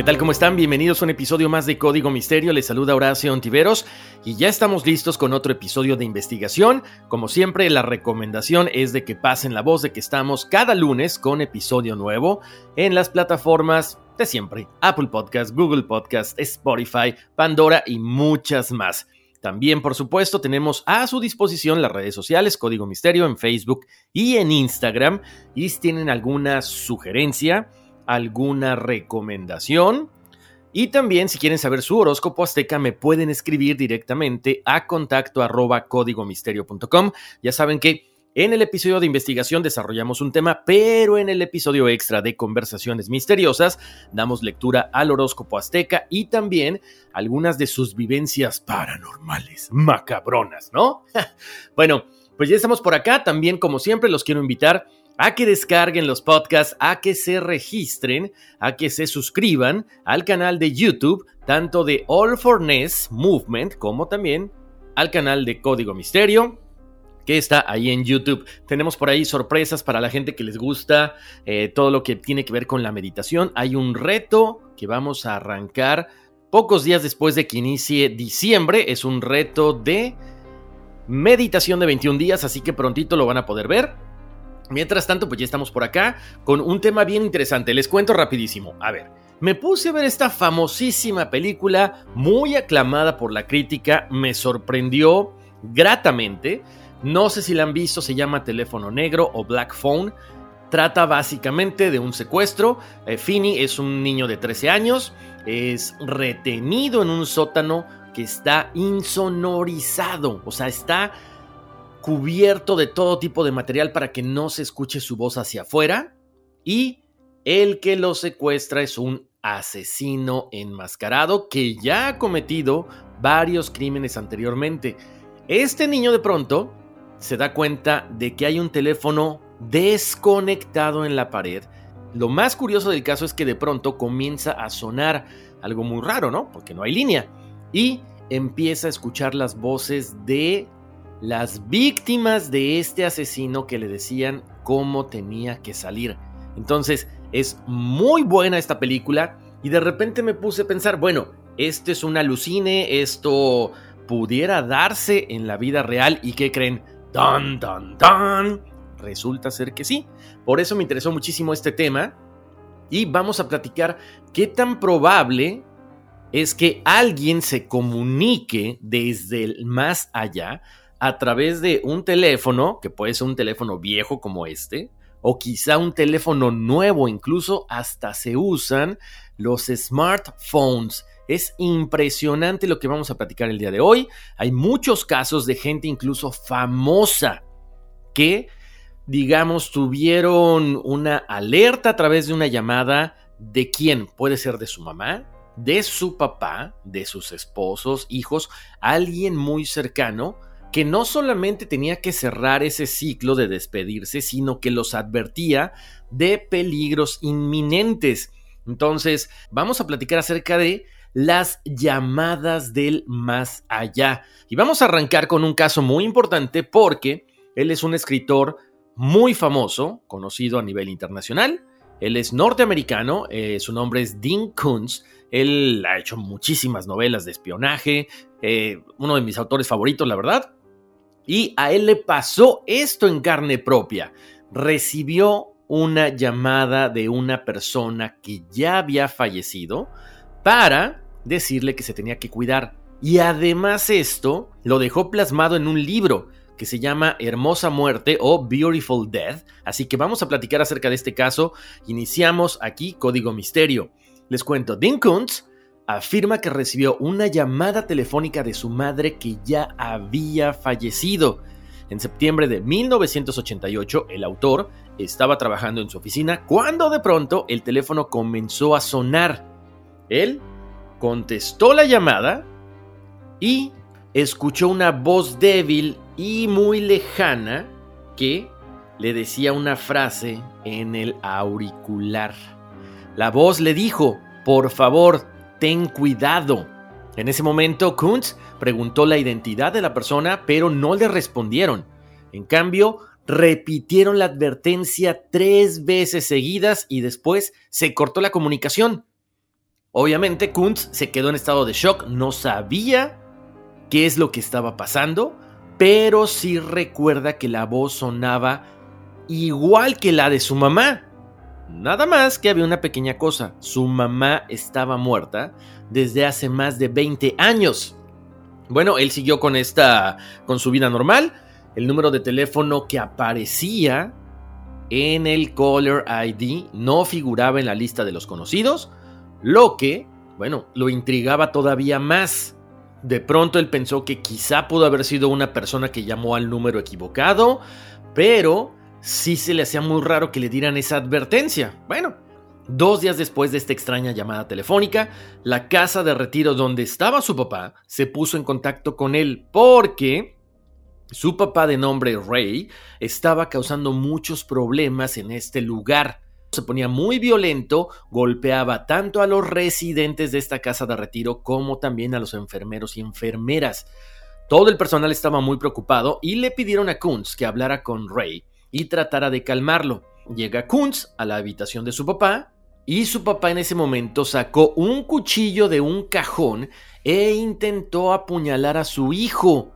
¿Qué tal? ¿Cómo están? Bienvenidos a un episodio más de Código Misterio. Les saluda Horacio Ontiveros y ya estamos listos con otro episodio de investigación. Como siempre, la recomendación es de que pasen la voz de que estamos cada lunes con episodio nuevo en las plataformas de siempre: Apple Podcast, Google Podcast, Spotify, Pandora y muchas más. También, por supuesto, tenemos a su disposición las redes sociales Código Misterio en Facebook y en Instagram. Y si tienen alguna sugerencia, alguna recomendación. Y también si quieren saber su horóscopo azteca me pueden escribir directamente a contacto arroba códigomisterio.com. Ya saben que en el episodio de investigación desarrollamos un tema, pero en el episodio extra de conversaciones misteriosas damos lectura al horóscopo azteca y también algunas de sus vivencias paranormales, macabronas, ¿no? bueno, pues ya estamos por acá. También, como siempre, los quiero invitar que descarguen los podcasts, a que se registren, a que se suscriban al canal de YouTube, tanto de All for Ness Movement como también al canal de Código Misterio, que está ahí en YouTube. Tenemos por ahí sorpresas para la gente que les gusta eh, todo lo que tiene que ver con la meditación. Hay un reto que vamos a arrancar pocos días después de que inicie diciembre. Es un reto de meditación de 21 días, así que prontito lo van a poder ver. Mientras tanto, pues ya estamos por acá con un tema bien interesante. Les cuento rapidísimo. A ver, me puse a ver esta famosísima película, muy aclamada por la crítica, me sorprendió gratamente. No sé si la han visto, se llama Teléfono Negro o Black Phone. Trata básicamente de un secuestro. Eh, es un niño de 13 años, es retenido en un sótano que está insonorizado, o sea, está cubierto de todo tipo de material para que no se escuche su voz hacia afuera. Y el que lo secuestra es un asesino enmascarado que ya ha cometido varios crímenes anteriormente. Este niño de pronto se da cuenta de que hay un teléfono desconectado en la pared. Lo más curioso del caso es que de pronto comienza a sonar algo muy raro, ¿no? Porque no hay línea. Y empieza a escuchar las voces de las víctimas de este asesino que le decían cómo tenía que salir. Entonces, es muy buena esta película y de repente me puse a pensar, bueno, este es un alucine, esto pudiera darse en la vida real y ¿qué creen? ¡Tan, tan, tan! Resulta ser que sí. Por eso me interesó muchísimo este tema y vamos a platicar qué tan probable es que alguien se comunique desde el más allá a través de un teléfono, que puede ser un teléfono viejo como este, o quizá un teléfono nuevo, incluso hasta se usan los smartphones. Es impresionante lo que vamos a platicar el día de hoy. Hay muchos casos de gente incluso famosa que, digamos, tuvieron una alerta a través de una llamada de quién. Puede ser de su mamá, de su papá, de sus esposos, hijos, alguien muy cercano que no solamente tenía que cerrar ese ciclo de despedirse, sino que los advertía de peligros inminentes. Entonces, vamos a platicar acerca de las llamadas del más allá. Y vamos a arrancar con un caso muy importante porque él es un escritor muy famoso, conocido a nivel internacional. Él es norteamericano, eh, su nombre es Dean Koontz. Él ha hecho muchísimas novelas de espionaje, eh, uno de mis autores favoritos, la verdad. Y a él le pasó esto en carne propia. Recibió una llamada de una persona que ya había fallecido para decirle que se tenía que cuidar. Y además esto lo dejó plasmado en un libro que se llama Hermosa Muerte o Beautiful Death. Así que vamos a platicar acerca de este caso. Iniciamos aquí Código Misterio. Les cuento, Dean Kuntz afirma que recibió una llamada telefónica de su madre que ya había fallecido. En septiembre de 1988, el autor estaba trabajando en su oficina cuando de pronto el teléfono comenzó a sonar. Él contestó la llamada y escuchó una voz débil y muy lejana que le decía una frase en el auricular. La voz le dijo, por favor, ten cuidado. En ese momento, Kuntz preguntó la identidad de la persona, pero no le respondieron. En cambio, repitieron la advertencia tres veces seguidas y después se cortó la comunicación. Obviamente, Kuntz se quedó en estado de shock, no sabía qué es lo que estaba pasando, pero sí recuerda que la voz sonaba igual que la de su mamá. Nada más que había una pequeña cosa, su mamá estaba muerta desde hace más de 20 años. Bueno, él siguió con esta con su vida normal. El número de teléfono que aparecía en el caller ID no figuraba en la lista de los conocidos, lo que, bueno, lo intrigaba todavía más. De pronto él pensó que quizá pudo haber sido una persona que llamó al número equivocado, pero sí se le hacía muy raro que le dieran esa advertencia. Bueno, dos días después de esta extraña llamada telefónica, la casa de retiro donde estaba su papá se puso en contacto con él porque su papá de nombre Ray estaba causando muchos problemas en este lugar. Se ponía muy violento, golpeaba tanto a los residentes de esta casa de retiro como también a los enfermeros y enfermeras. Todo el personal estaba muy preocupado y le pidieron a Kunz que hablara con Ray y tratara de calmarlo. Llega Kunz a la habitación de su papá y su papá en ese momento sacó un cuchillo de un cajón e intentó apuñalar a su hijo.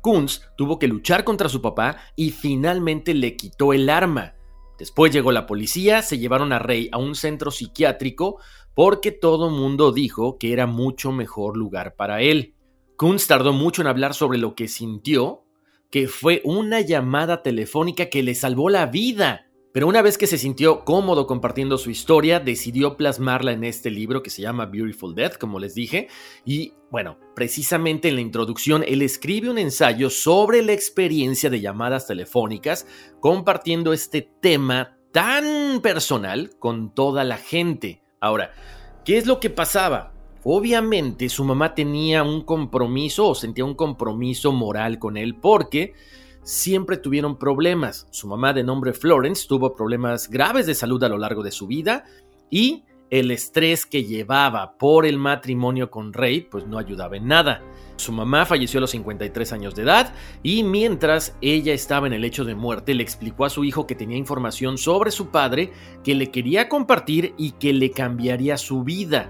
Kunz tuvo que luchar contra su papá y finalmente le quitó el arma. Después llegó la policía, se llevaron a Rey a un centro psiquiátrico porque todo mundo dijo que era mucho mejor lugar para él. Kunz tardó mucho en hablar sobre lo que sintió que fue una llamada telefónica que le salvó la vida. Pero una vez que se sintió cómodo compartiendo su historia, decidió plasmarla en este libro que se llama Beautiful Death, como les dije. Y bueno, precisamente en la introducción, él escribe un ensayo sobre la experiencia de llamadas telefónicas, compartiendo este tema tan personal con toda la gente. Ahora, ¿qué es lo que pasaba? Obviamente su mamá tenía un compromiso o sentía un compromiso moral con él porque siempre tuvieron problemas. Su mamá de nombre Florence tuvo problemas graves de salud a lo largo de su vida y el estrés que llevaba por el matrimonio con Ray pues no ayudaba en nada. Su mamá falleció a los 53 años de edad y mientras ella estaba en el hecho de muerte le explicó a su hijo que tenía información sobre su padre que le quería compartir y que le cambiaría su vida.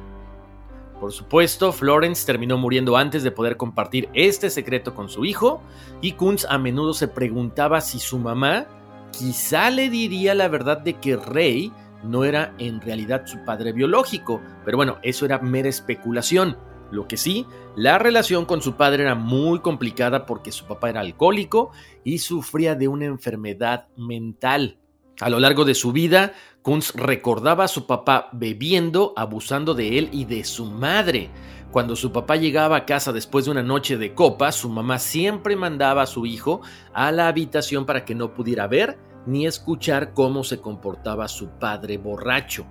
Por supuesto, Florence terminó muriendo antes de poder compartir este secreto con su hijo, y Kunz a menudo se preguntaba si su mamá quizá le diría la verdad de que Rey no era en realidad su padre biológico, pero bueno, eso era mera especulación. Lo que sí, la relación con su padre era muy complicada porque su papá era alcohólico y sufría de una enfermedad mental. A lo largo de su vida, Kunz recordaba a su papá bebiendo, abusando de él y de su madre. Cuando su papá llegaba a casa después de una noche de copa, su mamá siempre mandaba a su hijo a la habitación para que no pudiera ver ni escuchar cómo se comportaba su padre borracho.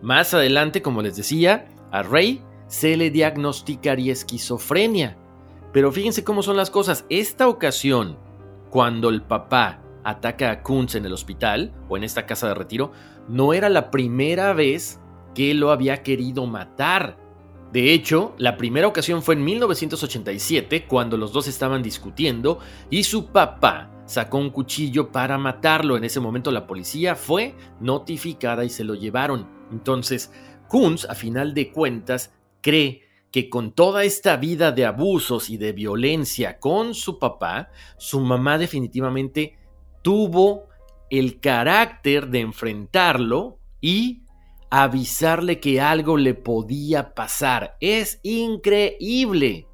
Más adelante, como les decía, a Ray se le diagnosticaría esquizofrenia. Pero fíjense cómo son las cosas. Esta ocasión, cuando el papá ataca a Kunz en el hospital o en esta casa de retiro, no era la primera vez que lo había querido matar. De hecho, la primera ocasión fue en 1987, cuando los dos estaban discutiendo y su papá sacó un cuchillo para matarlo. En ese momento la policía fue notificada y se lo llevaron. Entonces, Kunz, a final de cuentas, cree que con toda esta vida de abusos y de violencia con su papá, su mamá definitivamente tuvo el carácter de enfrentarlo y avisarle que algo le podía pasar. Es increíble.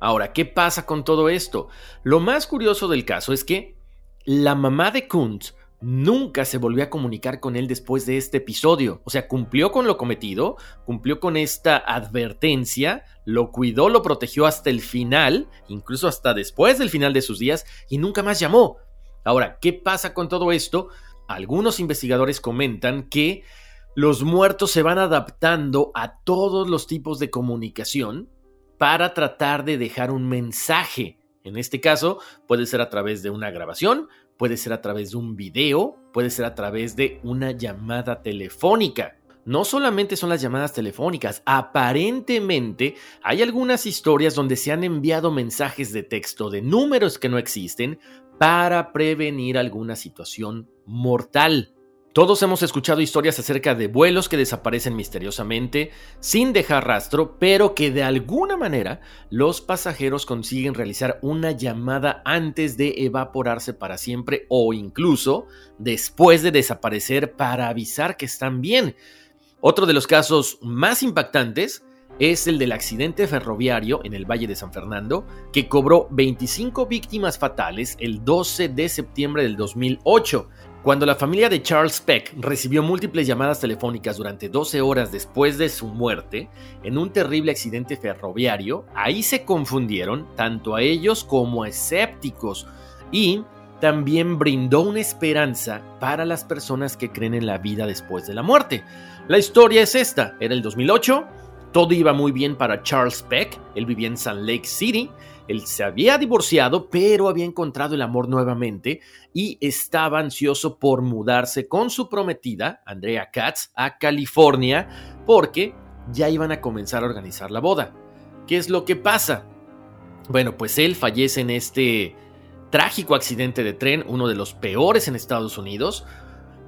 Ahora, ¿qué pasa con todo esto? Lo más curioso del caso es que la mamá de Kuntz nunca se volvió a comunicar con él después de este episodio. O sea, cumplió con lo cometido, cumplió con esta advertencia, lo cuidó, lo protegió hasta el final, incluso hasta después del final de sus días, y nunca más llamó. Ahora, ¿qué pasa con todo esto? Algunos investigadores comentan que los muertos se van adaptando a todos los tipos de comunicación para tratar de dejar un mensaje. En este caso, puede ser a través de una grabación, puede ser a través de un video, puede ser a través de una llamada telefónica. No solamente son las llamadas telefónicas, aparentemente hay algunas historias donde se han enviado mensajes de texto de números que no existen para prevenir alguna situación mortal. Todos hemos escuchado historias acerca de vuelos que desaparecen misteriosamente, sin dejar rastro, pero que de alguna manera los pasajeros consiguen realizar una llamada antes de evaporarse para siempre o incluso después de desaparecer para avisar que están bien. Otro de los casos más impactantes es el del accidente ferroviario en el Valle de San Fernando, que cobró 25 víctimas fatales el 12 de septiembre del 2008. Cuando la familia de Charles Peck recibió múltiples llamadas telefónicas durante 12 horas después de su muerte en un terrible accidente ferroviario, ahí se confundieron tanto a ellos como a escépticos y también brindó una esperanza para las personas que creen en la vida después de la muerte. La historia es esta, era el 2008, todo iba muy bien para Charles Peck, él vivía en Salt Lake City, él se había divorciado, pero había encontrado el amor nuevamente y estaba ansioso por mudarse con su prometida, Andrea Katz, a California, porque ya iban a comenzar a organizar la boda. ¿Qué es lo que pasa? Bueno, pues él fallece en este trágico accidente de tren, uno de los peores en Estados Unidos.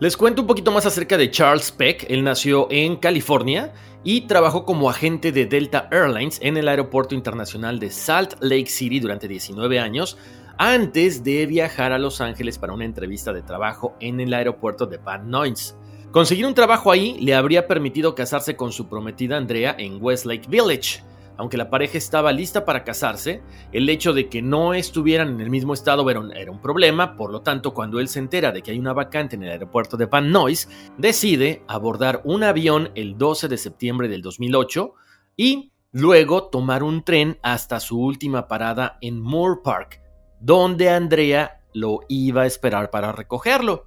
Les cuento un poquito más acerca de Charles Peck. Él nació en California y trabajó como agente de Delta Airlines en el Aeropuerto Internacional de Salt Lake City durante 19 años antes de viajar a Los Ángeles para una entrevista de trabajo en el aeropuerto de Van Nuys. Conseguir un trabajo ahí le habría permitido casarse con su prometida Andrea en Westlake Village. Aunque la pareja estaba lista para casarse, el hecho de que no estuvieran en el mismo estado era un, problema, por lo tanto, cuando él se entera de que hay una vacante en el aeropuerto de Van Nuys, decide abordar un avión el 12 de septiembre del 2008 y luego tomar un tren hasta su última parada en Moore Park, donde Andrea lo iba a esperar para recogerlo.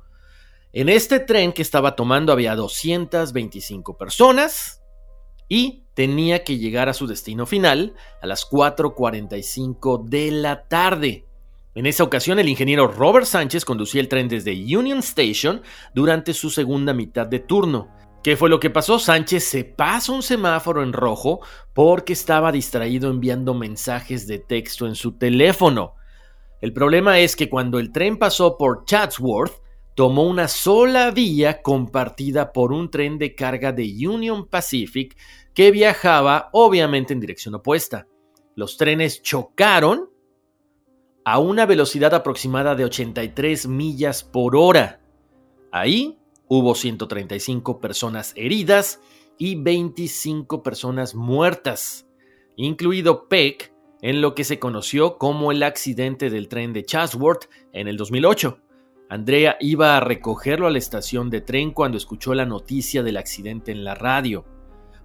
En este tren que estaba tomando había 225 personas y tenía que llegar a su destino final a las 4.45 de la tarde. En esa ocasión, el ingeniero Robert Sánchez conducía el tren desde Union Station durante su segunda mitad de turno. ¿Qué fue lo que pasó? Sánchez se pasa un semáforo en rojo porque estaba distraído enviando mensajes de texto en su teléfono. El problema es que cuando el tren pasó por Chatsworth, tomó una sola vía compartida por un tren de carga de Union Pacific que viajaba obviamente en dirección opuesta. Los trenes chocaron a una velocidad aproximada de 83 millas por hora. Ahí hubo 135 personas heridas y 25 personas muertas, incluido Peck, en lo que se conoció como el accidente del tren de Chatsworth en el 2008. Andrea iba a recogerlo a la estación de tren cuando escuchó la noticia del accidente en la radio.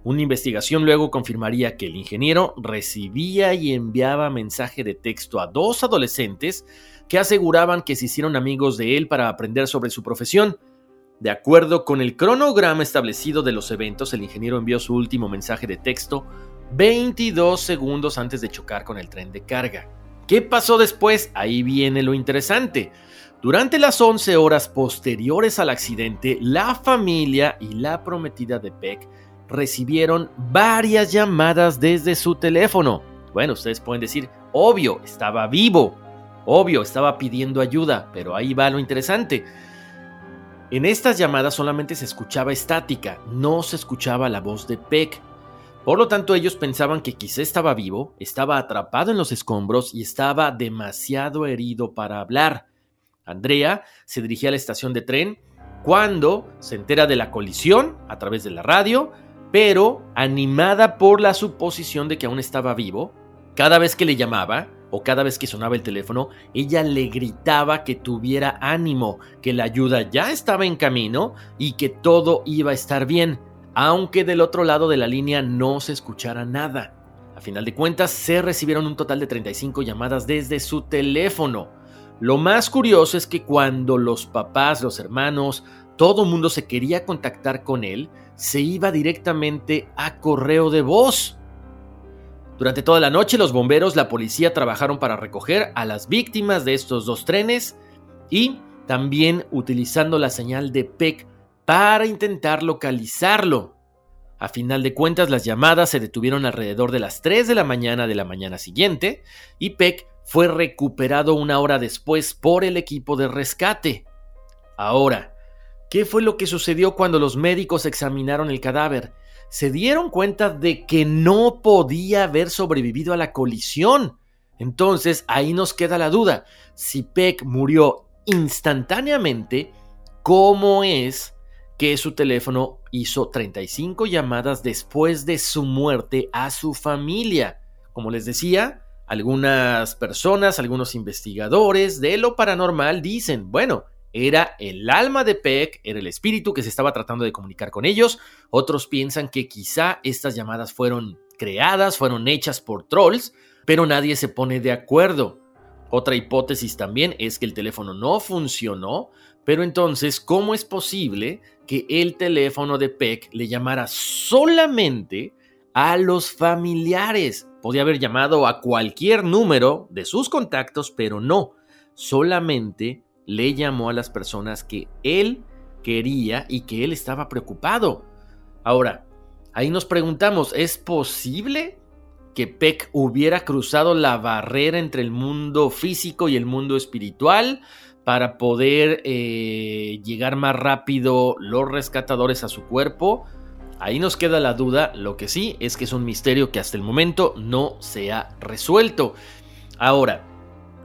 Una investigación luego confirmaría que el ingeniero recibía y enviaba mensaje de texto a dos adolescentes que aseguraban que se hicieron amigos de él para aprender sobre su profesión. De acuerdo con el cronograma establecido de los eventos, el ingeniero envió su último mensaje de texto 22 segundos antes de chocar con el tren de carga. ¿Qué pasó después? Ahí viene lo interesante. Durante las 11 horas posteriores al accidente, la familia y la prometida de Peck recibieron varias llamadas desde su teléfono. Bueno, ustedes pueden decir, obvio, estaba vivo, obvio, estaba pidiendo ayuda, pero ahí va lo interesante. En estas llamadas solamente se escuchaba estática, no se escuchaba la voz de Peck. Por lo tanto, ellos pensaban que quizá estaba vivo, estaba atrapado en los escombros y estaba demasiado herido para hablar. Andrea se dirigía a la estación de tren cuando se entera de la colisión a través de la radio pero animada por la suposición de que aún estaba vivo, cada vez que le llamaba o cada vez que sonaba el teléfono, ella le gritaba que tuviera ánimo, que la ayuda ya estaba en camino y que todo iba a estar bien, aunque del otro lado de la línea no se escuchara nada. A final de cuentas, se recibieron un total de 35 llamadas desde su teléfono. Lo más curioso es que cuando los papás, los hermanos, todo mundo se quería contactar con él, se iba directamente a correo de voz. Durante toda la noche los bomberos, la policía trabajaron para recoger a las víctimas de estos dos trenes y también utilizando la señal de PEC para intentar localizarlo. A final de cuentas, las llamadas se detuvieron alrededor de las 3 de la mañana de la mañana siguiente y Peck fue recuperado una hora después por el equipo de rescate. Ahora, ¿Qué fue lo que sucedió cuando los médicos examinaron el cadáver? Se dieron cuenta de que no podía haber sobrevivido a la colisión. Entonces ahí nos queda la duda. Si Peck murió instantáneamente, ¿cómo es que su teléfono hizo 35 llamadas después de su muerte a su familia? Como les decía, algunas personas, algunos investigadores de lo paranormal dicen, bueno, era el alma de Peck, era el espíritu que se estaba tratando de comunicar con ellos. Otros piensan que quizá estas llamadas fueron creadas, fueron hechas por trolls, pero nadie se pone de acuerdo. Otra hipótesis también es que el teléfono no funcionó, pero entonces, ¿cómo es posible que el teléfono de Peck le llamara solamente a los familiares? Podía haber llamado a cualquier número de sus contactos, pero no, solamente le llamó a las personas que él quería y que él estaba preocupado. Ahora, ahí nos preguntamos, ¿es posible que Peck hubiera cruzado la barrera entre el mundo físico y el mundo espiritual para poder eh, llegar más rápido los rescatadores a su cuerpo? Ahí nos queda la duda, lo que sí es que es un misterio que hasta el momento no se ha resuelto. Ahora,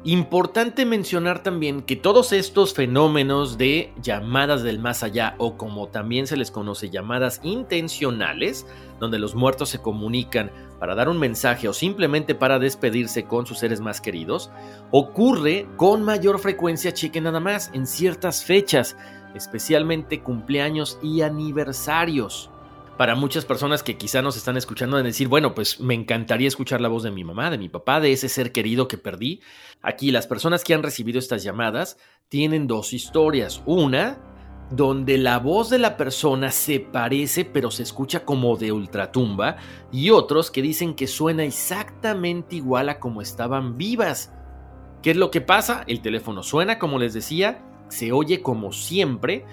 Importante mencionar también que todos estos fenómenos de llamadas del más allá o como también se les conoce llamadas intencionales, donde los muertos se comunican para dar un mensaje o simplemente para despedirse con sus seres más queridos, ocurre con mayor frecuencia, cheque nada más, en ciertas fechas, especialmente cumpleaños y aniversarios para muchas personas que quizá nos están escuchando de decir, bueno, pues me encantaría escuchar la voz de mi mamá, de mi papá, de ese ser querido que perdí. Aquí las personas que han recibido estas llamadas tienen dos historias. Una, donde la voz de la persona se parece pero se escucha como de ultratumba y otros que dicen que suena exactamente igual a como estaban vivas. ¿Qué es lo que pasa? El teléfono suena como les decía, se oye como siempre,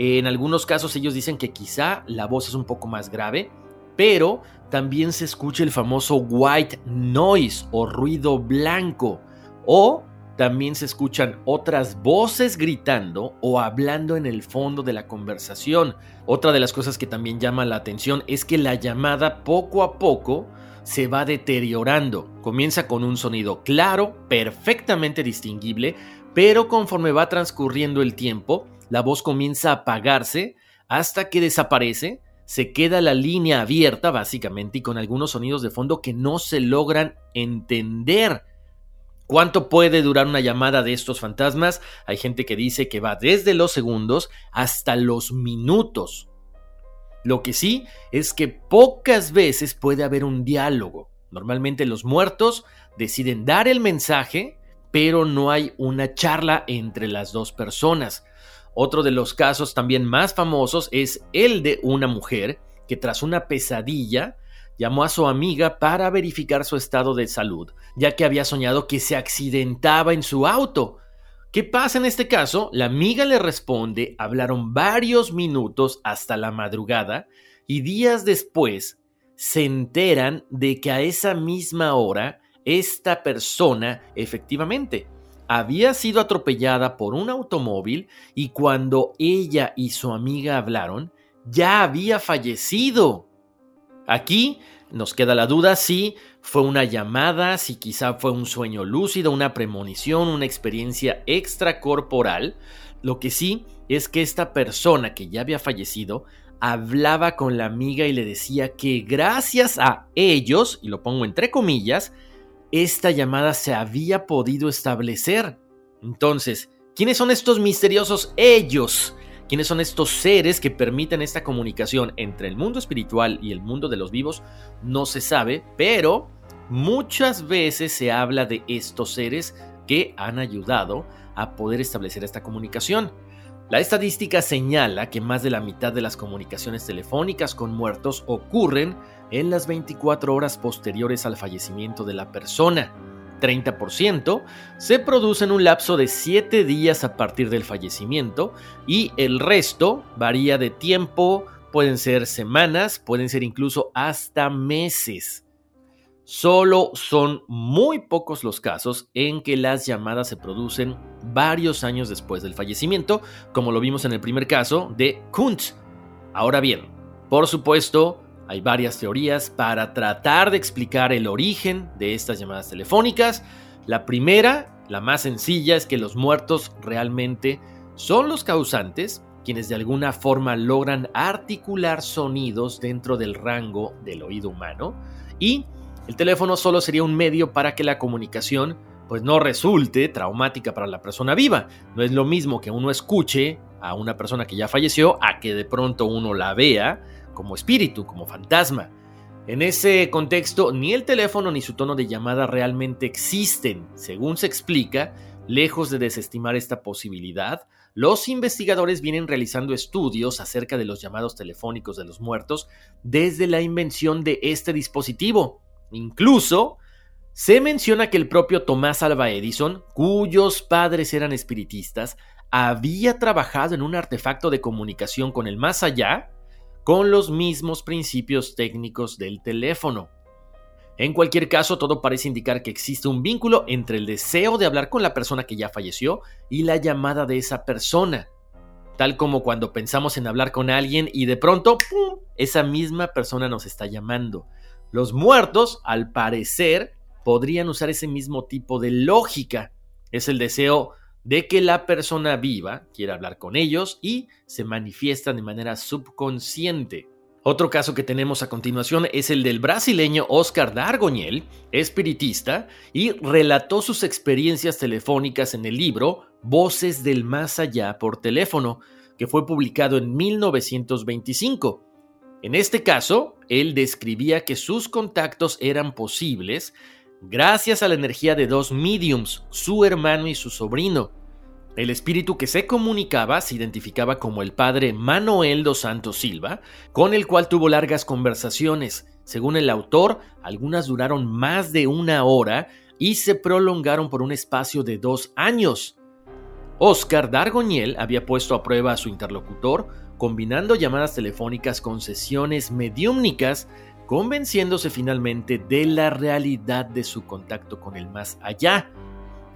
en algunos casos ellos dicen que quizá la voz es un poco más grave, pero también se escucha el famoso white noise o ruido blanco. O también se escuchan otras voces gritando o hablando en el fondo de la conversación. Otra de las cosas que también llama la atención es que la llamada poco a poco se va deteriorando. Comienza con un sonido claro, perfectamente distinguible, pero conforme va transcurriendo el tiempo, la voz comienza a apagarse hasta que desaparece, se queda la línea abierta básicamente y con algunos sonidos de fondo que no se logran entender. ¿Cuánto puede durar una llamada de estos fantasmas? Hay gente que dice que va desde los segundos hasta los minutos. Lo que sí es que pocas veces puede haber un diálogo. Normalmente los muertos deciden dar el mensaje, pero no hay una charla entre las dos personas. Otro de los casos también más famosos es el de una mujer que tras una pesadilla llamó a su amiga para verificar su estado de salud, ya que había soñado que se accidentaba en su auto. ¿Qué pasa en este caso? La amiga le responde, hablaron varios minutos hasta la madrugada y días después se enteran de que a esa misma hora esta persona efectivamente había sido atropellada por un automóvil y cuando ella y su amiga hablaron, ya había fallecido. Aquí nos queda la duda si fue una llamada, si quizá fue un sueño lúcido, una premonición, una experiencia extracorporal. Lo que sí es que esta persona que ya había fallecido hablaba con la amiga y le decía que gracias a ellos, y lo pongo entre comillas, esta llamada se había podido establecer. Entonces, ¿quiénes son estos misteriosos ellos? quiénes son estos seres que permiten esta comunicación entre el mundo espiritual y el mundo de los vivos, no se sabe, pero muchas veces se habla de estos seres que han ayudado a poder establecer esta comunicación. La estadística señala que más de la mitad de las comunicaciones telefónicas con muertos ocurren en las 24 horas posteriores al fallecimiento de la persona. 30%, se produce en un lapso de 7 días a partir del fallecimiento y el resto varía de tiempo, pueden ser semanas, pueden ser incluso hasta meses. Solo son muy pocos los casos en que las llamadas se producen varios años después del fallecimiento, como lo vimos en el primer caso de Kuntz. Ahora bien, por supuesto, hay varias teorías para tratar de explicar el origen de estas llamadas telefónicas. La primera, la más sencilla, es que los muertos realmente son los causantes, quienes de alguna forma logran articular sonidos dentro del rango del oído humano y el teléfono solo sería un medio para que la comunicación pues no resulte traumática para la persona viva. No es lo mismo que uno escuche a una persona que ya falleció a que de pronto uno la vea como espíritu, como fantasma. En ese contexto, ni el teléfono ni su tono de llamada realmente existen. Según se explica, lejos de desestimar esta posibilidad, los investigadores vienen realizando estudios acerca de los llamados telefónicos de los muertos desde la invención de este dispositivo. Incluso, se menciona que el propio Tomás Alva Edison, cuyos padres eran espiritistas, había trabajado en un artefacto de comunicación con el más allá con los mismos principios técnicos del teléfono. En cualquier caso, todo parece indicar que existe un vínculo entre el deseo de hablar con la persona que ya falleció y la llamada de esa persona. Tal como cuando pensamos en hablar con alguien y de pronto, ¡pum!, esa misma persona nos está llamando. Los muertos, al parecer, podrían usar ese mismo tipo de lógica. Es el deseo de que la persona viva quiera hablar con ellos y se manifiestan de manera subconsciente. Otro caso que tenemos a continuación es el del brasileño Oscar Dargoñel, espiritista, y relató sus experiencias telefónicas en el libro Voces del Más Allá por teléfono, que fue publicado en 1925. En este caso, él describía que sus contactos eran posibles gracias a la energía de dos mediums, su hermano y su sobrino, el espíritu que se comunicaba se identificaba como el padre Manuel dos Santos Silva, con el cual tuvo largas conversaciones. Según el autor, algunas duraron más de una hora y se prolongaron por un espacio de dos años. Oscar Dargoñel había puesto a prueba a su interlocutor, combinando llamadas telefónicas con sesiones mediúmnicas, convenciéndose finalmente de la realidad de su contacto con el más allá.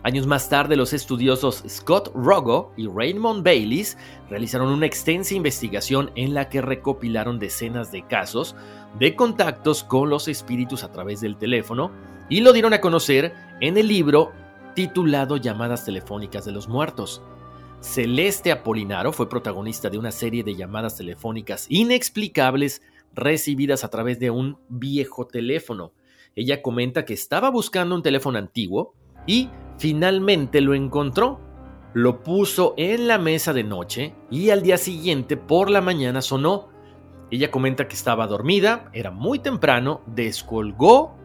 Años más tarde, los estudiosos Scott Rogo y Raymond Baylis realizaron una extensa investigación en la que recopilaron decenas de casos de contactos con los espíritus a través del teléfono y lo dieron a conocer en el libro titulado Llamadas Telefónicas de los Muertos. Celeste Apolinaro fue protagonista de una serie de llamadas telefónicas inexplicables recibidas a través de un viejo teléfono. Ella comenta que estaba buscando un teléfono antiguo y Finalmente lo encontró, lo puso en la mesa de noche y al día siguiente por la mañana sonó. Ella comenta que estaba dormida, era muy temprano, descolgó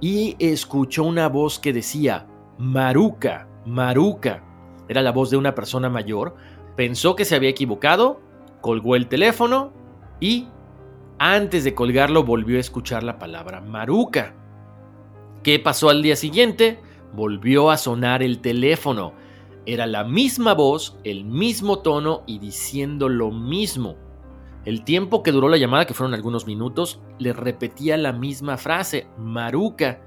y escuchó una voz que decía, Maruca, Maruca. Era la voz de una persona mayor, pensó que se había equivocado, colgó el teléfono y antes de colgarlo volvió a escuchar la palabra Maruca. ¿Qué pasó al día siguiente? Volvió a sonar el teléfono. Era la misma voz, el mismo tono y diciendo lo mismo. El tiempo que duró la llamada, que fueron algunos minutos, le repetía la misma frase, Maruca.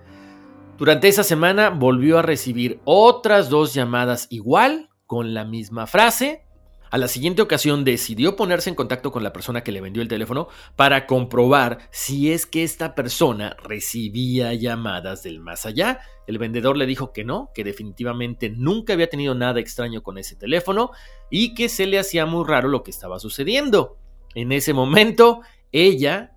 Durante esa semana volvió a recibir otras dos llamadas igual, con la misma frase. A la siguiente ocasión decidió ponerse en contacto con la persona que le vendió el teléfono para comprobar si es que esta persona recibía llamadas del más allá. El vendedor le dijo que no, que definitivamente nunca había tenido nada extraño con ese teléfono y que se le hacía muy raro lo que estaba sucediendo. En ese momento, ella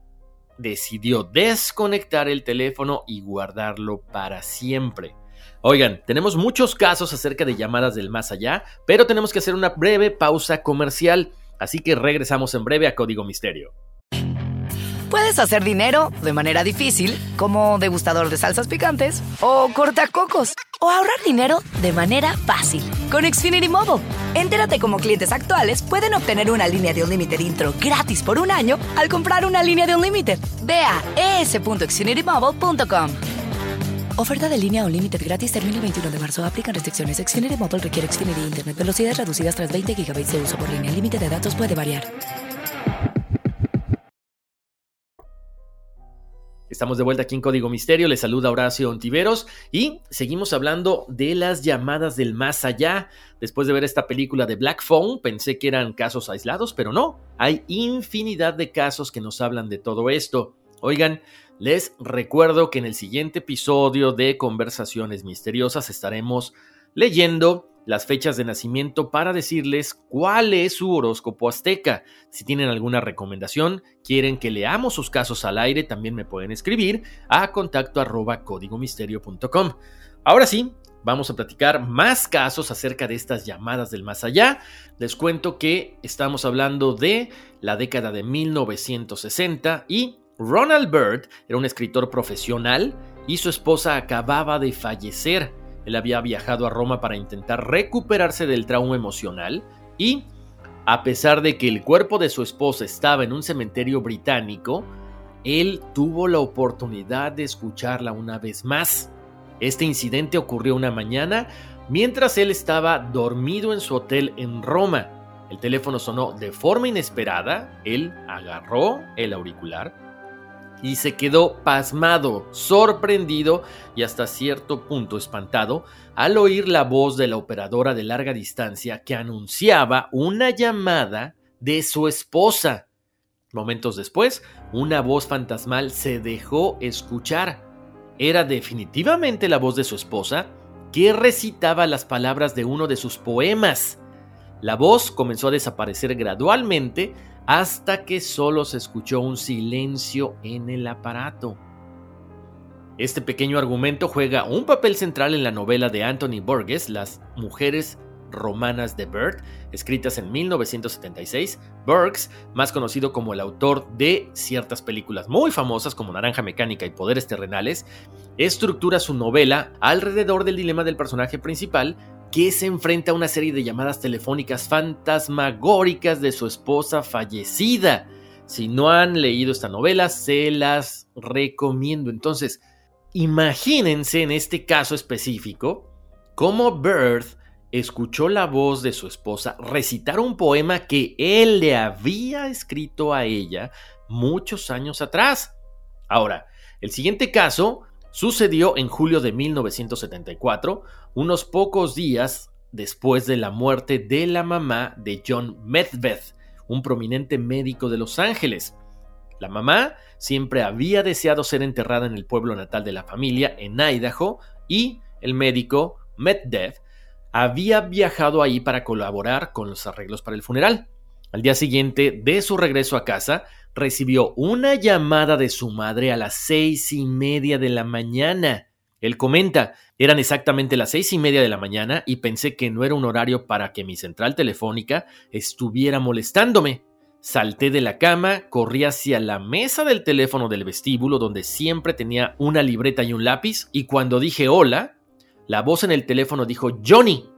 decidió desconectar el teléfono y guardarlo para siempre. Oigan, tenemos muchos casos acerca de llamadas del más allá, pero tenemos que hacer una breve pausa comercial, así que regresamos en breve a Código Misterio. Puedes hacer dinero de manera difícil, como degustador de salsas picantes, o cortacocos, o ahorrar dinero de manera fácil con Xfinity Mobile. Entérate cómo clientes actuales pueden obtener una línea de un límite intro gratis por un año al comprar una línea de un límite. Ve a es.xfinitymobile.com. Oferta de línea o límite gratis termina el 21 de marzo. Aplican restricciones. Xfinity Mobile requiere Xfinity Internet. Velocidades reducidas tras 20 GB de uso por línea. El límite de datos puede variar. Estamos de vuelta aquí en Código Misterio, les saluda Horacio Ontiveros y seguimos hablando de las llamadas del más allá. Después de ver esta película de Black Phone, pensé que eran casos aislados, pero no, hay infinidad de casos que nos hablan de todo esto. Oigan, les recuerdo que en el siguiente episodio de Conversaciones Misteriosas estaremos leyendo las fechas de nacimiento para decirles cuál es su horóscopo azteca. Si tienen alguna recomendación, quieren que leamos sus casos al aire, también me pueden escribir a contacto arroba códigomisterio.com. Ahora sí, vamos a platicar más casos acerca de estas llamadas del más allá. Les cuento que estamos hablando de la década de 1960 y Ronald Byrd era un escritor profesional y su esposa acababa de fallecer. Él había viajado a Roma para intentar recuperarse del trauma emocional y, a pesar de que el cuerpo de su esposa estaba en un cementerio británico, él tuvo la oportunidad de escucharla una vez más. Este incidente ocurrió una mañana mientras él estaba dormido en su hotel en Roma. El teléfono sonó de forma inesperada, él agarró el auricular y se quedó pasmado, sorprendido y hasta cierto punto espantado al oír la voz de la operadora de larga distancia que anunciaba una llamada de su esposa. Momentos después, una voz fantasmal se dejó escuchar. Era definitivamente la voz de su esposa que recitaba las palabras de uno de sus poemas. La voz comenzó a desaparecer gradualmente hasta que solo se escuchó un silencio en el aparato. Este pequeño argumento juega un papel central en la novela de Anthony Burgess, Las mujeres romanas de Bert, escritas en 1976. Burks, más conocido como el autor de ciertas películas muy famosas como Naranja Mecánica y Poderes Terrenales, estructura su novela alrededor del dilema del personaje principal que se enfrenta a una serie de llamadas telefónicas fantasmagóricas de su esposa fallecida. Si no han leído esta novela, se las recomiendo. Entonces, imagínense en este caso específico cómo Birth escuchó la voz de su esposa recitar un poema que él le había escrito a ella muchos años atrás. Ahora, el siguiente caso Sucedió en julio de 1974, unos pocos días después de la muerte de la mamá de John Medved, un prominente médico de Los Ángeles. La mamá siempre había deseado ser enterrada en el pueblo natal de la familia, en Idaho, y el médico Medved había viajado ahí para colaborar con los arreglos para el funeral. Al día siguiente de su regreso a casa, recibió una llamada de su madre a las seis y media de la mañana. Él comenta, eran exactamente las seis y media de la mañana y pensé que no era un horario para que mi central telefónica estuviera molestándome. Salté de la cama, corrí hacia la mesa del teléfono del vestíbulo donde siempre tenía una libreta y un lápiz y cuando dije hola, la voz en el teléfono dijo Johnny.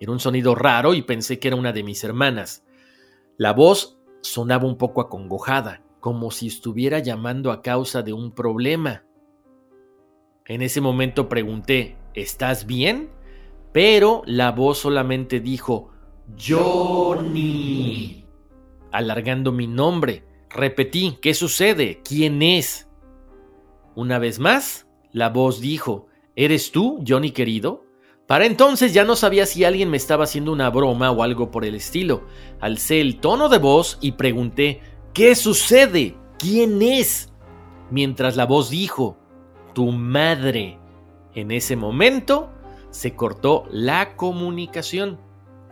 Era un sonido raro y pensé que era una de mis hermanas. La voz sonaba un poco acongojada. como si estuviera llamando a causa de un problema. En ese momento pregunté, ¿estás bien? Pero la voz solamente dijo, Johnny, alargando mi nombre. Repetí, ¿qué sucede? ¿Quién es? Una vez más, la voz dijo, ¿eres tú, Johnny querido? Para entonces ya no sabía si alguien me estaba haciendo una broma o algo por el estilo. Alcé el tono de voz y pregunté, ¿qué sucede? ¿Quién es? Mientras la voz dijo, tu madre. En ese momento se cortó la comunicación.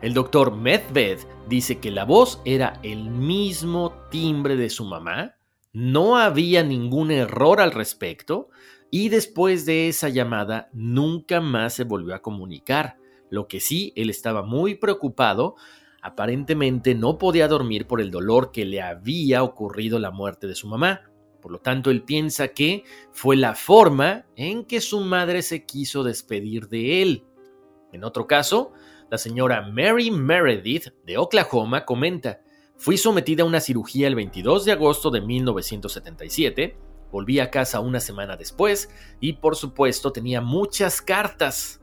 El doctor Medved dice que la voz era el mismo timbre de su mamá, no había ningún error al respecto y después de esa llamada nunca más se volvió a comunicar. Lo que sí, él estaba muy preocupado, aparentemente no podía dormir por el dolor que le había ocurrido la muerte de su mamá. Por lo tanto, él piensa que fue la forma en que su madre se quiso despedir de él. En otro caso, la señora Mary Meredith de Oklahoma comenta, fui sometida a una cirugía el 22 de agosto de 1977, volví a casa una semana después y por supuesto tenía muchas cartas.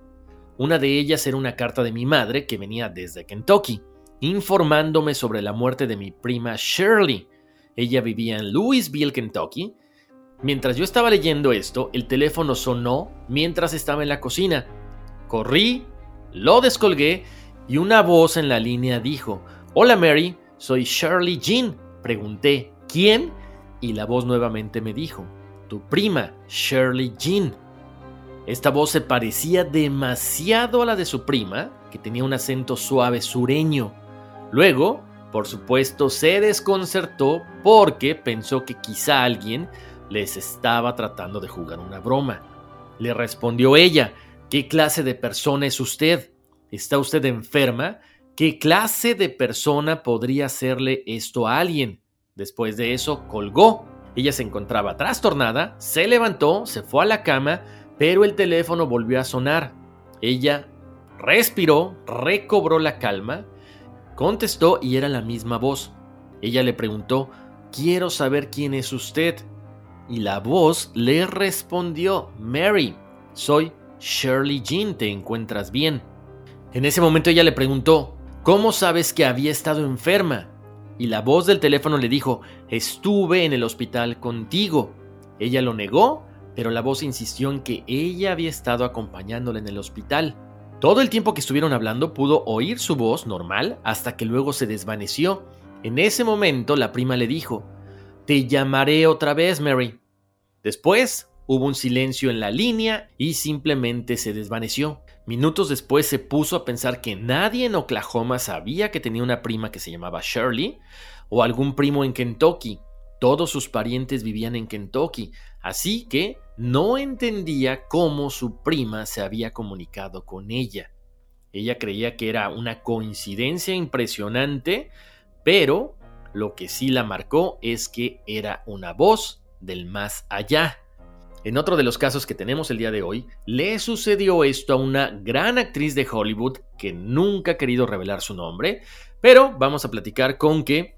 Una de ellas era una carta de mi madre que venía desde Kentucky, informándome sobre la muerte de mi prima Shirley, ella vivía en Louisville, Kentucky. Mientras yo estaba leyendo esto, el teléfono sonó mientras estaba en la cocina. Corrí, lo descolgué y una voz en la línea dijo, Hola Mary, soy Shirley Jean. Pregunté, ¿quién? Y la voz nuevamente me dijo, tu prima, Shirley Jean. Esta voz se parecía demasiado a la de su prima, que tenía un acento suave sureño. Luego, por supuesto, se desconcertó porque pensó que quizá alguien les estaba tratando de jugar una broma. Le respondió ella, ¿qué clase de persona es usted? ¿Está usted enferma? ¿Qué clase de persona podría hacerle esto a alguien? Después de eso, colgó. Ella se encontraba trastornada, se levantó, se fue a la cama, pero el teléfono volvió a sonar. Ella respiró, recobró la calma Contestó y era la misma voz. Ella le preguntó, quiero saber quién es usted. Y la voz le respondió, Mary, soy Shirley Jean, ¿te encuentras bien? En ese momento ella le preguntó, ¿cómo sabes que había estado enferma? Y la voz del teléfono le dijo, estuve en el hospital contigo. Ella lo negó, pero la voz insistió en que ella había estado acompañándola en el hospital. Todo el tiempo que estuvieron hablando pudo oír su voz normal hasta que luego se desvaneció. En ese momento la prima le dijo, Te llamaré otra vez, Mary. Después hubo un silencio en la línea y simplemente se desvaneció. Minutos después se puso a pensar que nadie en Oklahoma sabía que tenía una prima que se llamaba Shirley o algún primo en Kentucky. Todos sus parientes vivían en Kentucky, así que no entendía cómo su prima se había comunicado con ella. Ella creía que era una coincidencia impresionante, pero lo que sí la marcó es que era una voz del más allá. En otro de los casos que tenemos el día de hoy, le sucedió esto a una gran actriz de Hollywood que nunca ha querido revelar su nombre, pero vamos a platicar con que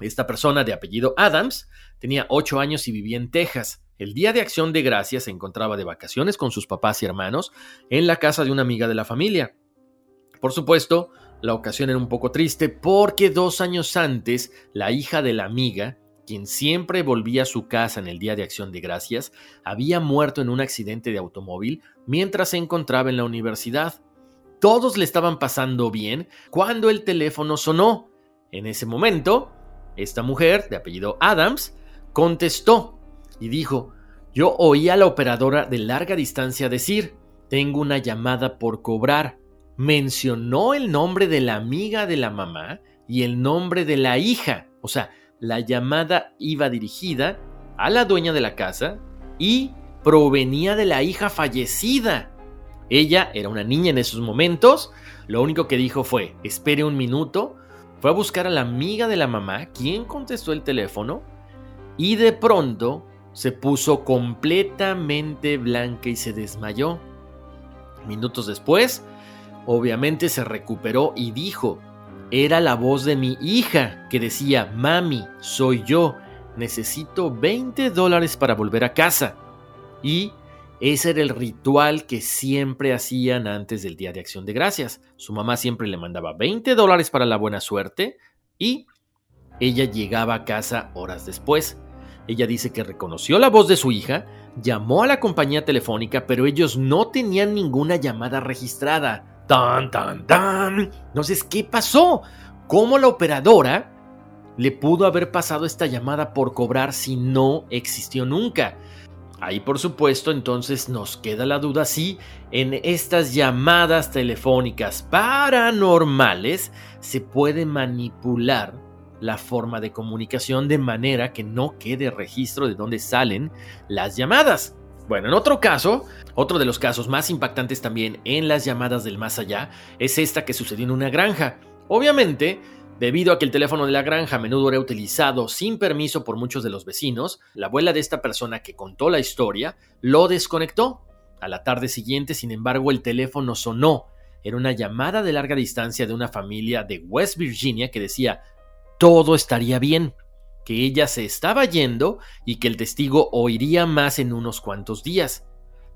esta persona de apellido Adams tenía 8 años y vivía en Texas. El día de acción de gracias se encontraba de vacaciones con sus papás y hermanos en la casa de una amiga de la familia. Por supuesto, la ocasión era un poco triste porque dos años antes, la hija de la amiga, quien siempre volvía a su casa en el día de acción de gracias, había muerto en un accidente de automóvil mientras se encontraba en la universidad. Todos le estaban pasando bien cuando el teléfono sonó. En ese momento, esta mujer, de apellido Adams, contestó y dijo, yo oí a la operadora de larga distancia decir, tengo una llamada por cobrar. Mencionó el nombre de la amiga de la mamá y el nombre de la hija. O sea, la llamada iba dirigida a la dueña de la casa y provenía de la hija fallecida. Ella era una niña en esos momentos. Lo único que dijo fue, espere un minuto. Fue a buscar a la amiga de la mamá, quien contestó el teléfono, y de pronto se puso completamente blanca y se desmayó. Minutos después, obviamente se recuperó y dijo, era la voz de mi hija que decía, mami, soy yo, necesito 20 dólares para volver a casa. Y ese era el ritual que siempre hacían antes del Día de Acción de Gracias. Su mamá siempre le mandaba 20 dólares para la buena suerte y ella llegaba a casa horas después. Ella dice que reconoció la voz de su hija, llamó a la compañía telefónica, pero ellos no tenían ninguna llamada registrada. ¡Tan, tan, tan! Entonces, ¿qué pasó? ¿Cómo la operadora le pudo haber pasado esta llamada por cobrar si no existió nunca? Ahí por supuesto entonces nos queda la duda si en estas llamadas telefónicas paranormales se puede manipular la forma de comunicación de manera que no quede registro de dónde salen las llamadas. Bueno, en otro caso, otro de los casos más impactantes también en las llamadas del más allá es esta que sucedió en una granja. Obviamente, Debido a que el teléfono de la granja a menudo era utilizado sin permiso por muchos de los vecinos, la abuela de esta persona que contó la historia lo desconectó. A la tarde siguiente, sin embargo, el teléfono sonó. Era una llamada de larga distancia de una familia de West Virginia que decía todo estaría bien, que ella se estaba yendo y que el testigo oiría más en unos cuantos días.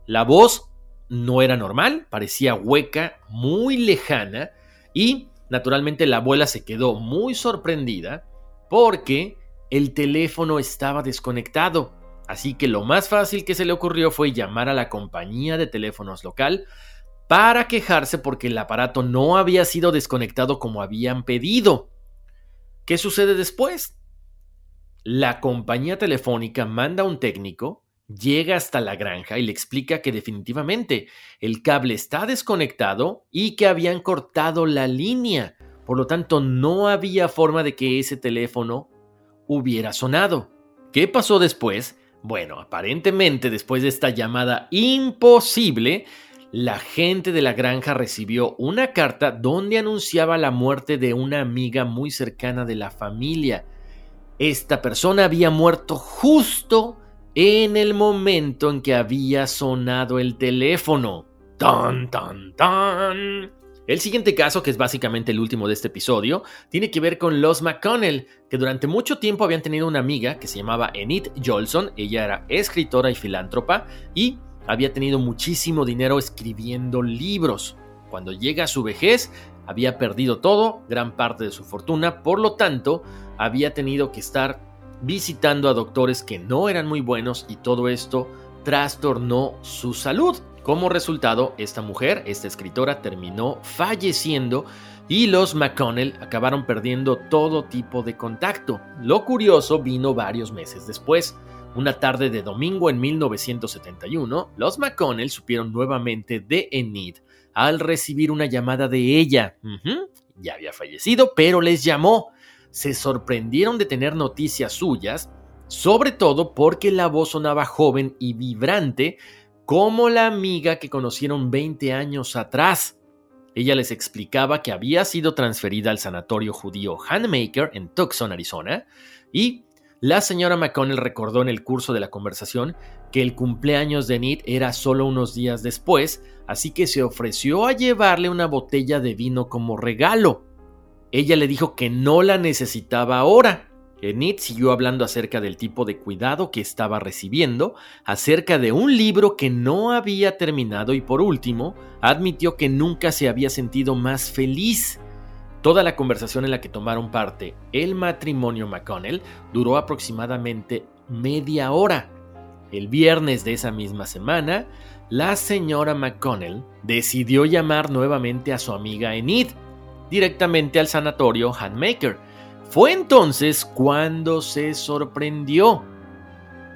La voz no era normal, parecía hueca, muy lejana y Naturalmente la abuela se quedó muy sorprendida porque el teléfono estaba desconectado. Así que lo más fácil que se le ocurrió fue llamar a la compañía de teléfonos local para quejarse porque el aparato no había sido desconectado como habían pedido. ¿Qué sucede después? La compañía telefónica manda un técnico llega hasta la granja y le explica que definitivamente el cable está desconectado y que habían cortado la línea. Por lo tanto, no había forma de que ese teléfono hubiera sonado. ¿Qué pasó después? Bueno, aparentemente después de esta llamada imposible, la gente de la granja recibió una carta donde anunciaba la muerte de una amiga muy cercana de la familia. Esta persona había muerto justo en el momento en que había sonado el teléfono. ¡Tan, tan, tan! El siguiente caso, que es básicamente el último de este episodio, tiene que ver con los McConnell, que durante mucho tiempo habían tenido una amiga que se llamaba Enid Jolson. Ella era escritora y filántropa y había tenido muchísimo dinero escribiendo libros. Cuando llega a su vejez, había perdido todo, gran parte de su fortuna, por lo tanto, había tenido que estar visitando a doctores que no eran muy buenos y todo esto trastornó su salud. Como resultado, esta mujer, esta escritora, terminó falleciendo y los McConnell acabaron perdiendo todo tipo de contacto. Lo curioso vino varios meses después. Una tarde de domingo en 1971, los McConnell supieron nuevamente de Enid al recibir una llamada de ella. ya había fallecido, pero les llamó se sorprendieron de tener noticias suyas, sobre todo porque la voz sonaba joven y vibrante como la amiga que conocieron 20 años atrás. Ella les explicaba que había sido transferida al sanatorio judío Handmaker en Tucson, Arizona, y la señora McConnell recordó en el curso de la conversación que el cumpleaños de Nit era solo unos días después, así que se ofreció a llevarle una botella de vino como regalo. Ella le dijo que no la necesitaba ahora. Enid siguió hablando acerca del tipo de cuidado que estaba recibiendo, acerca de un libro que no había terminado y por último, admitió que nunca se había sentido más feliz. Toda la conversación en la que tomaron parte el matrimonio McConnell duró aproximadamente media hora. El viernes de esa misma semana, la señora McConnell decidió llamar nuevamente a su amiga Enid directamente al sanatorio Handmaker. Fue entonces cuando se sorprendió.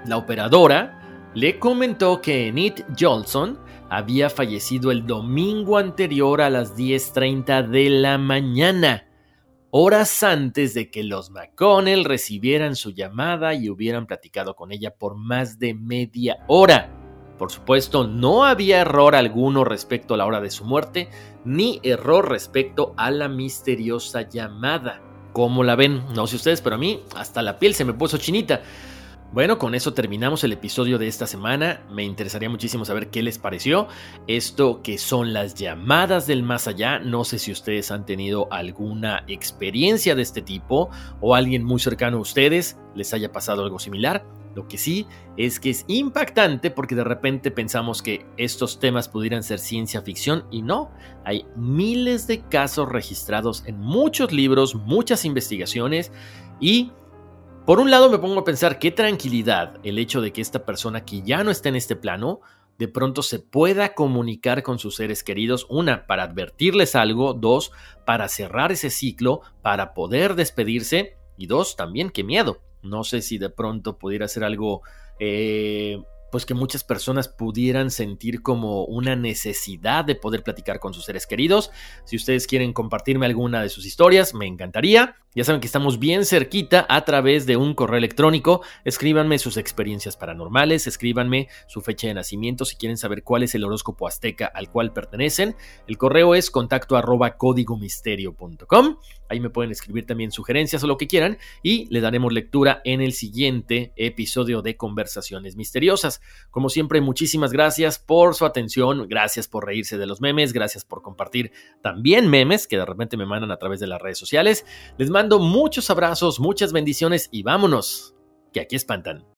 La operadora le comentó que Enid Johnson había fallecido el domingo anterior a las 10.30 de la mañana, horas antes de que los McConnell recibieran su llamada y hubieran platicado con ella por más de media hora. Por supuesto, no había error alguno respecto a la hora de su muerte, ni error respecto a la misteriosa llamada. ¿Cómo la ven? No sé ustedes, pero a mí hasta la piel se me puso chinita. Bueno, con eso terminamos el episodio de esta semana. Me interesaría muchísimo saber qué les pareció. Esto que son las llamadas del más allá. No sé si ustedes han tenido alguna experiencia de este tipo o alguien muy cercano a ustedes les haya pasado algo similar. Lo que sí es que es impactante porque de repente pensamos que estos temas pudieran ser ciencia ficción y no. Hay miles de casos registrados en muchos libros, muchas investigaciones y por un lado me pongo a pensar qué tranquilidad el hecho de que esta persona que ya no está en este plano de pronto se pueda comunicar con sus seres queridos, una, para advertirles algo, dos, para cerrar ese ciclo, para poder despedirse, y dos, también qué miedo. No sé si de pronto pudiera ser algo eh, pues que muchas personas pudieran sentir como una necesidad de poder platicar con sus seres queridos. Si ustedes quieren compartirme alguna de sus historias, me encantaría. Ya saben que estamos bien cerquita a través de un correo electrónico. Escríbanme sus experiencias paranormales, escríbanme su fecha de nacimiento si quieren saber cuál es el horóscopo azteca al cual pertenecen. El correo es contacto arroba códigomisterio.com. Ahí me pueden escribir también sugerencias o lo que quieran y le daremos lectura en el siguiente episodio de Conversaciones Misteriosas. Como siempre, muchísimas gracias por su atención, gracias por reírse de los memes, gracias por compartir también memes que de repente me mandan a través de las redes sociales. Les mando muchos abrazos, muchas bendiciones y vámonos, que aquí espantan.